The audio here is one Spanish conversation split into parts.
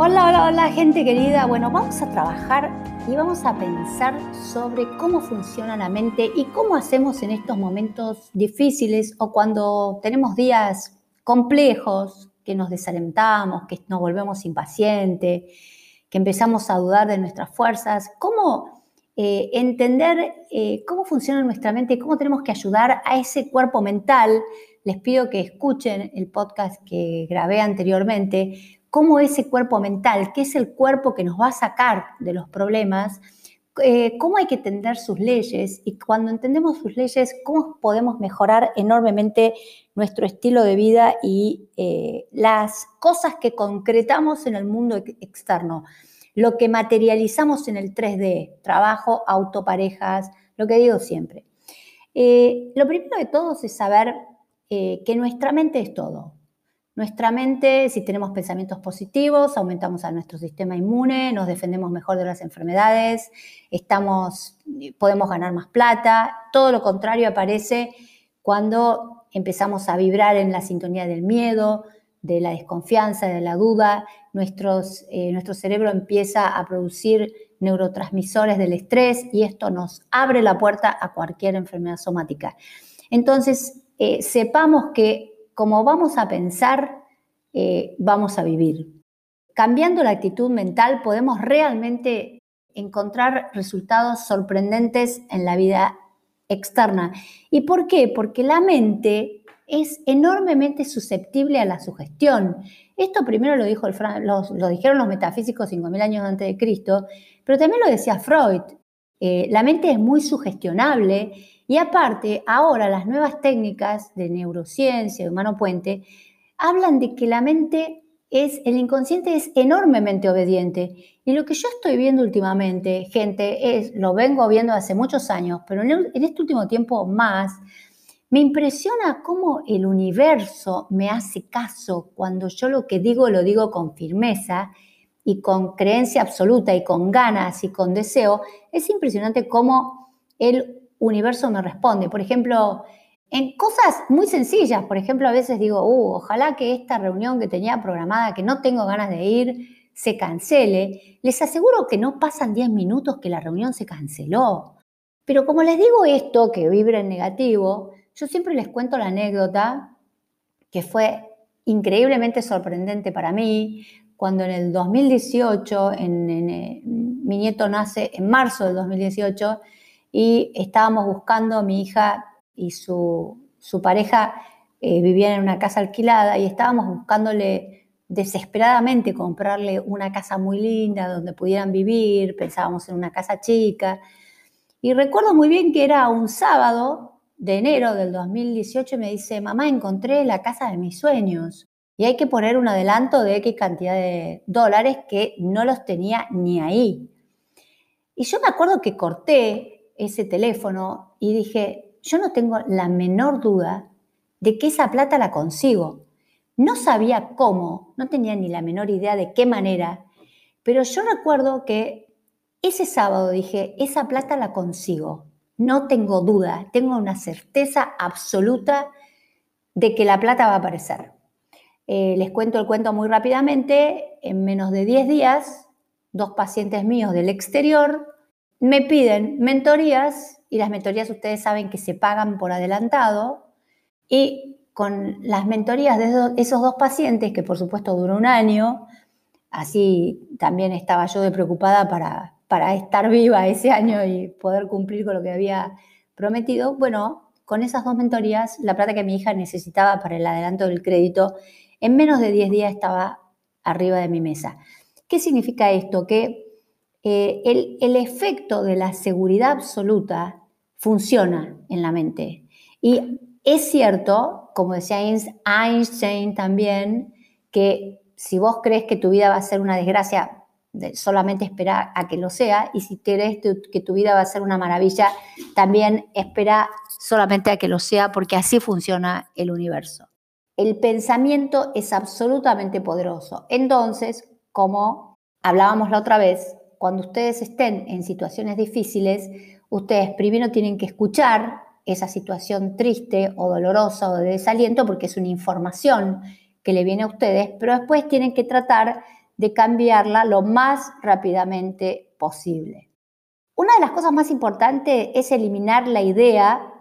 Hola, hola, hola, gente querida. Bueno, vamos a trabajar y vamos a pensar sobre cómo funciona la mente y cómo hacemos en estos momentos difíciles o cuando tenemos días complejos, que nos desalentamos, que nos volvemos impacientes, que empezamos a dudar de nuestras fuerzas. ¿Cómo eh, entender eh, cómo funciona nuestra mente y cómo tenemos que ayudar a ese cuerpo mental? Les pido que escuchen el podcast que grabé anteriormente cómo ese cuerpo mental, que es el cuerpo que nos va a sacar de los problemas, eh, cómo hay que entender sus leyes y cuando entendemos sus leyes, cómo podemos mejorar enormemente nuestro estilo de vida y eh, las cosas que concretamos en el mundo externo, lo que materializamos en el 3D, trabajo, autoparejas, lo que digo siempre. Eh, lo primero de todo es saber que nuestra mente es todo. Nuestra mente, si tenemos pensamientos positivos, aumentamos a nuestro sistema inmune, nos defendemos mejor de las enfermedades, estamos, podemos ganar más plata. Todo lo contrario aparece cuando empezamos a vibrar en la sintonía del miedo, de la desconfianza, de la duda. Nuestros, eh, nuestro cerebro empieza a producir neurotransmisores del estrés y esto nos abre la puerta a cualquier enfermedad somática. Entonces, eh, sepamos que como vamos a pensar, eh, vamos a vivir. Cambiando la actitud mental podemos realmente encontrar resultados sorprendentes en la vida externa. ¿Y por qué? Porque la mente es enormemente susceptible a la sugestión. Esto primero lo, dijo lo dijeron los metafísicos 5.000 años antes de Cristo, pero también lo decía Freud. Eh, la mente es muy sugestionable y aparte, ahora las nuevas técnicas de neurociencia, de humano puente, hablan de que la mente es, el inconsciente es enormemente obediente. Y lo que yo estoy viendo últimamente, gente, es, lo vengo viendo hace muchos años, pero en, en este último tiempo más, me impresiona cómo el universo me hace caso cuando yo lo que digo lo digo con firmeza y con creencia absoluta y con ganas y con deseo. Es impresionante cómo el universo me responde. Por ejemplo, en cosas muy sencillas, por ejemplo, a veces digo, uh, ojalá que esta reunión que tenía programada, que no tengo ganas de ir, se cancele. Les aseguro que no pasan 10 minutos que la reunión se canceló. Pero como les digo esto, que vibra en negativo, yo siempre les cuento la anécdota que fue increíblemente sorprendente para mí, cuando en el 2018, en, mi nieto nace en marzo del 2018, y estábamos buscando, mi hija y su, pareja eh, vivían en una casa alquilada y estábamos buscándole desesperadamente comprarle una casa muy linda donde pudieran vivir, pensábamos en una casa chica. Y recuerdo muy bien que era un sábado de enero del 2018 y me dice, mamá, encontré la casa de mis sueños y hay que poner un adelanto de X cantidad de dólares que no los tenía ni ahí. Y yo me acuerdo que corté ese teléfono y dije, yo no tengo la menor duda de que esa plata la consigo. No sabía cómo, no tenía ni la menor idea de qué manera, pero yo recuerdo que ese sábado dije, esa plata la consigo. No tengo duda, tengo una certeza absoluta de que la plata va a aparecer. Eh, les cuento el cuento muy rápidamente. En menos de 10 días, dos pacientes míos del exterior me piden mentorías y las mentorías ustedes saben que se pagan por adelantado y con las mentorías de esos dos pacientes, que por supuesto duró un año, así también estaba yo de preocupada para, para estar viva ese año y poder cumplir con lo que había prometido, bueno, con esas dos mentorías, la plata que mi hija necesitaba para el adelanto del crédito, en menos de 10 días estaba arriba de mi mesa. ¿Qué significa esto? Que eh, el, efecto de la seguridad absoluta funciona en la mente. Y es cierto, como decía Einstein también, que si vos crees que tu vida va a ser una desgracia, solamente espera a que lo sea, y si crees que tu vida va a ser una maravilla, también espera solamente a que lo sea, porque así funciona el universo. El pensamiento es absolutamente poderoso. Entonces, como hablábamos la otra vez, cuando ustedes estén en situaciones difíciles, ustedes primero tienen que escuchar esa situación triste o dolorosa o de desaliento porque es una información que le viene a ustedes, pero después tienen que tratar de cambiarla lo más rápidamente posible. Una de las cosas más importantes es eliminar la idea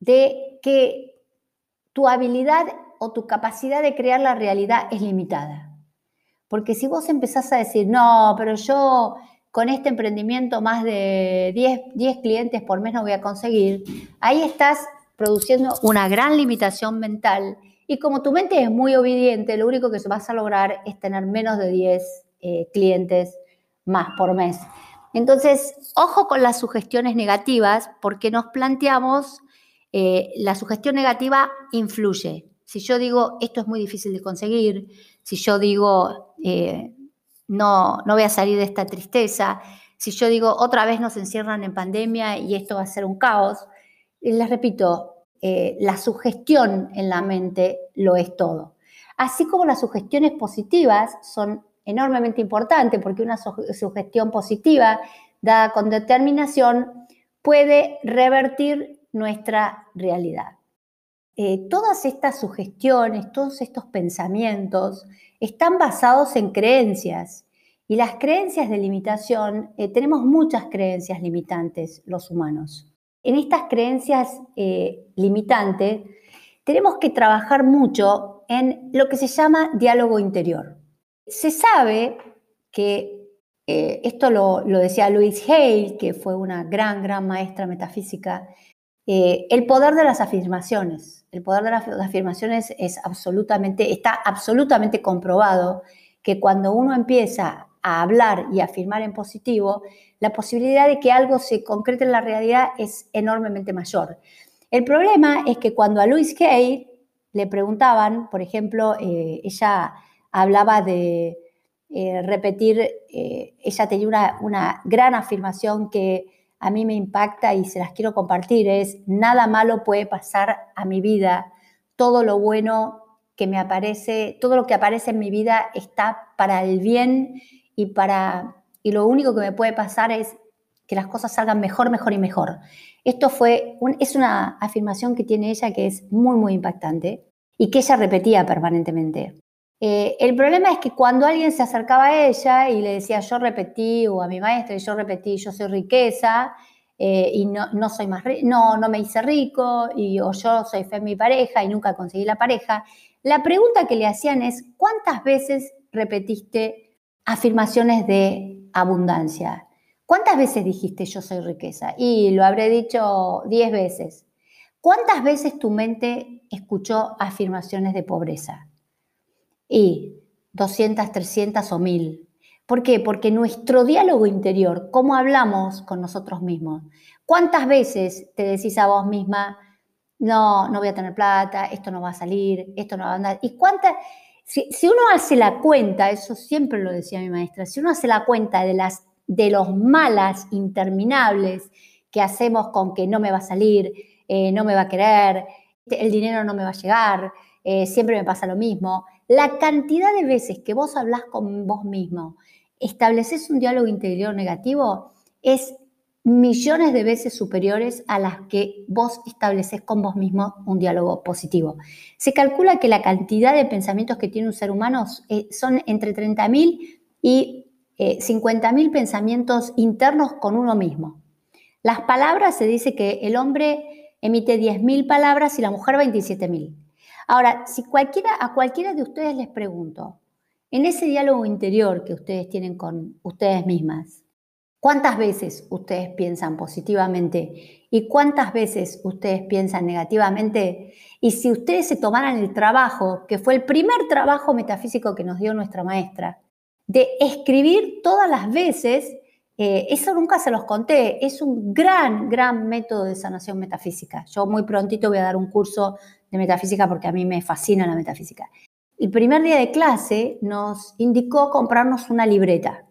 de que tu habilidad o tu capacidad de crear la realidad es limitada. Porque si vos empezás a decir, no, pero yo con este emprendimiento más de 10, 10 clientes por mes no voy a conseguir, ahí estás produciendo una gran limitación mental y como tu mente es muy obediente, lo único que vas a lograr es tener menos de 10 eh, clientes más por mes. Entonces, ojo con las sugestiones negativas porque nos planteamos, eh, la sugestión negativa influye. Si yo digo, esto es muy difícil de conseguir, si yo digo, eh, no, no voy a salir de esta tristeza, si yo digo, otra vez nos encierran en pandemia y esto va a ser un caos, les repito, eh, la sugestión en la mente lo es todo. Así como las sugestiones positivas son enormemente importantes, porque una sugestión positiva dada con determinación puede revertir nuestra realidad. Eh, todas estas sugestiones, todos estos pensamientos están basados en creencias y las creencias de limitación, eh, tenemos muchas creencias limitantes los humanos en estas creencias eh, limitantes, tenemos que trabajar mucho en lo que se llama diálogo interior. Se sabe que, esto lo, decía Louise Hale, que fue una gran, gran maestra metafísica, eh, el poder de las afirmaciones. El poder de las afirmaciones es absolutamente, está absolutamente comprobado que cuando uno empieza a hablar y afirmar en positivo, la posibilidad de que algo se concrete en la realidad es enormemente mayor. El problema es que cuando a Louise Hay le preguntaban, por ejemplo, eh, ella hablaba de eh, repetir, ella tenía una, una gran afirmación que a mí me impacta y se las quiero compartir, es nada malo puede pasar a mi vida, todo lo bueno que me aparece, todo lo que aparece en mi vida está para el bien y para y lo único que me puede pasar es que las cosas salgan mejor, mejor y mejor. Esto fue es una afirmación que tiene ella que es muy, muy impactante y que ella repetía permanentemente. Eh, el problema es que cuando alguien se acercaba a ella y le decía yo repetí, o a mi maestra, yo repetí, yo soy riqueza, eh, y no, no, soy más no, no me hice rico, y, o yo soy fe mi pareja y nunca conseguí la pareja, la pregunta que le hacían es, ¿cuántas veces repetiste afirmaciones de abundancia. ¿Cuántas veces dijiste yo soy riqueza? Y lo habré dicho 10 veces. ¿Cuántas veces tu mente escuchó afirmaciones de pobreza? Y 200, 300 o 1000. ¿Por qué? Porque nuestro diálogo interior, cómo hablamos con nosotros mismos, ¿cuántas veces te decís a vos misma, no, no voy a tener plata, esto no va a salir, esto no va a andar? ¿Y cuántas? Si, uno hace la cuenta, eso siempre lo decía mi maestra, si uno hace la cuenta de, las, de los malas interminables que hacemos con que no me va a salir, eh, no me va a querer, el dinero no me va a llegar, eh, siempre me pasa lo mismo, la cantidad de veces que vos hablas con vos mismo, estableces un diálogo interior negativo, es millones de veces superiores a las que vos estableces con vos mismo un diálogo positivo. Se calcula que la cantidad de pensamientos que tiene un ser humano eh, son entre 30.000 y 50.000 eh, pensamientos internos con uno mismo. Las palabras se dice que el hombre emite 10.000 palabras y la mujer 27.000. Ahora, si cualquiera, a cualquiera de ustedes les pregunto, en ese diálogo interior que ustedes tienen con ustedes mismas, ¿Cuántas veces ustedes piensan positivamente y cuántas veces ustedes piensan negativamente? Y si ustedes se tomaran el trabajo, que fue el primer trabajo metafísico que nos dio nuestra maestra, de escribir todas las veces, eh, eso nunca se los conté, es un gran, gran método de sanación metafísica. Yo muy prontito voy a dar un curso de metafísica porque a mí me fascina la metafísica. El primer día de clase nos indicó comprarnos una libreta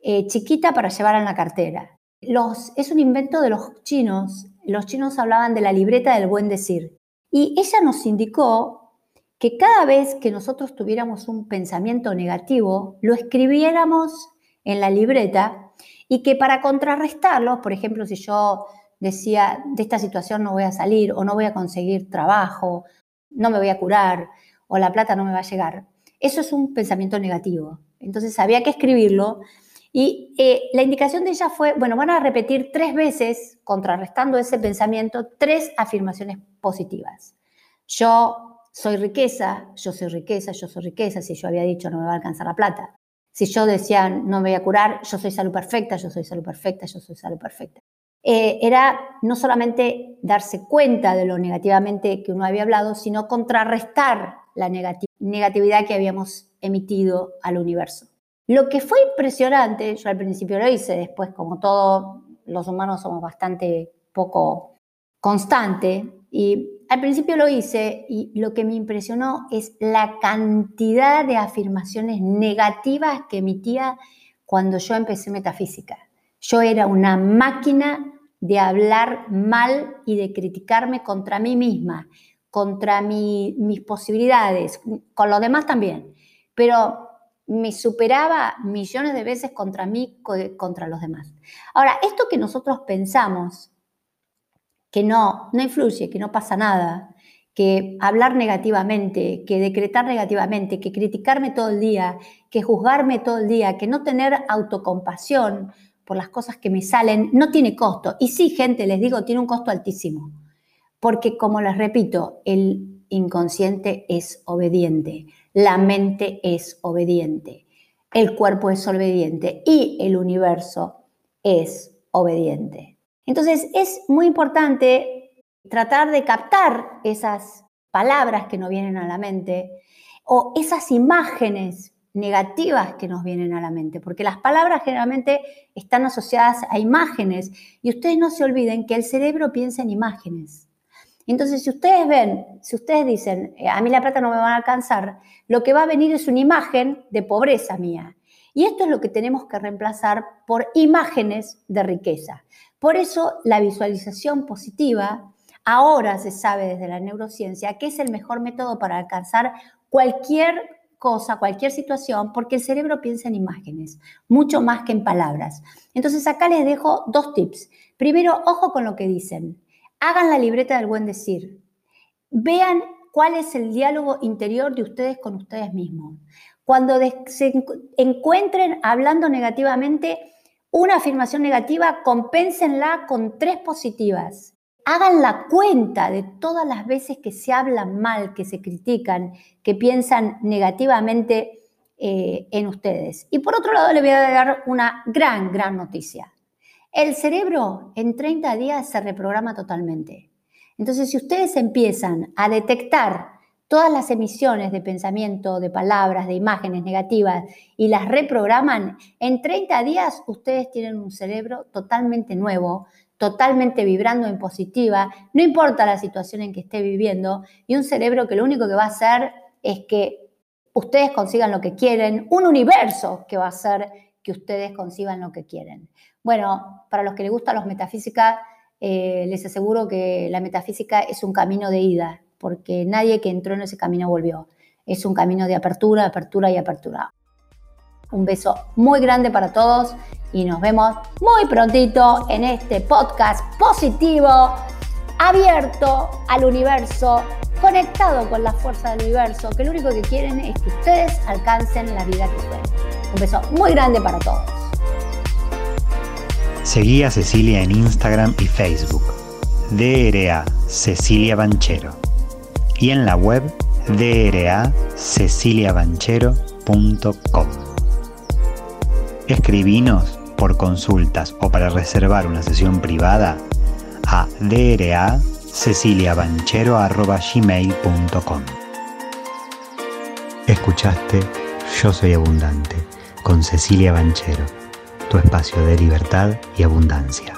eh, chiquita para llevar en la cartera. Los, es un invento de los chinos. Los chinos hablaban de la libreta del buen decir. Y ella nos indicó que cada vez que nosotros tuviéramos un pensamiento negativo, lo escribiéramos en la libreta y que para contrarrestarlo, por ejemplo, si yo decía, de esta situación no voy a salir o no voy a conseguir trabajo, no me voy a curar o la plata no me va a llegar, eso es un pensamiento negativo. Entonces había que escribirlo. Y eh, la indicación de ella fue, bueno, van a repetir tres veces, contrarrestando ese pensamiento, tres afirmaciones positivas. Yo soy riqueza, yo soy riqueza, yo soy riqueza. Si yo había dicho no me va a alcanzar la plata. Si yo decía no me voy a curar, yo soy salud perfecta, yo soy salud perfecta, yo soy salud perfecta. Eh, era no solamente darse cuenta de lo negativamente que uno había hablado, sino contrarrestar la negatividad que habíamos emitido al universo. Lo que fue impresionante, yo al principio lo hice, después como todos los humanos somos bastante poco constante, y al principio lo hice y lo que me impresionó es la cantidad de afirmaciones negativas que emitía cuando yo empecé metafísica. Yo era una máquina de hablar mal y de criticarme contra mí misma, contra mis posibilidades, con los demás también, pero me superaba millones de veces contra mí, contra los demás. Ahora, esto que nosotros pensamos, que no, no influye, que no pasa nada, que hablar negativamente, que decretar negativamente, que criticarme todo el día, que juzgarme todo el día, que no tener autocompasión por las cosas que me salen, no tiene costo. Y sí, gente, les digo, tiene un costo altísimo. Porque, como les repito, el inconsciente es obediente, la mente es obediente, el cuerpo es obediente y el universo es obediente. Entonces es muy importante tratar de captar esas palabras que nos vienen a la mente o esas imágenes negativas que nos vienen a la mente, porque las palabras generalmente están asociadas a imágenes y ustedes no se olviden que el cerebro piensa en imágenes. Entonces, si ustedes ven, si ustedes dicen, eh, a mí la plata no me va a alcanzar, lo que va a venir es una imagen de pobreza mía. Y esto es lo que tenemos que reemplazar por imágenes de riqueza. Por eso la visualización positiva ahora se sabe desde la neurociencia que es el mejor método para alcanzar cualquier cosa, cualquier situación, porque el cerebro piensa en imágenes, mucho más que en palabras. Entonces acá les dejo dos tips. Primero, ojo con lo que dicen. Hagan la libreta del buen decir. Vean cuál es el diálogo interior de ustedes con ustedes mismos. Cuando se encuentren hablando negativamente, una afirmación negativa, compénsenla con tres positivas. Hagan la cuenta de todas las veces que se hablan mal, que se critican, que piensan negativamente eh, en ustedes. Y por otro lado, le voy a dar una gran, gran noticia. El cerebro en 30 días se reprograma totalmente. Entonces, si ustedes empiezan a detectar todas las emisiones de pensamiento, de palabras, de imágenes negativas y las reprograman, en 30 días ustedes tienen un cerebro totalmente nuevo, totalmente vibrando en positiva, no importa la situación en que esté viviendo, y un cerebro que lo único que va a hacer es que ustedes consigan lo que quieren, un universo que va a hacer que ustedes consigan lo que quieren. Bueno, para los que les gusta los metafísica, eh, les aseguro que la metafísica es un camino de ida, porque nadie que entró en ese camino volvió. Es un camino de apertura, apertura y apertura. Un beso muy grande para todos y nos vemos muy prontito en este podcast positivo, abierto al universo, conectado con la fuerza del universo, que lo único que quieren es que ustedes alcancen la vida que sueñan. Un beso muy grande para todos. Seguí a Cecilia en Instagram y Facebook. DRA Cecilia Banchero y en la web draceciliabanchero.com. Escribinos por consultas o para reservar una sesión privada a draceciliabanchero.gmail.com Escuchaste Yo Soy Abundante con Cecilia Banchero, tu espacio de libertad y abundancia.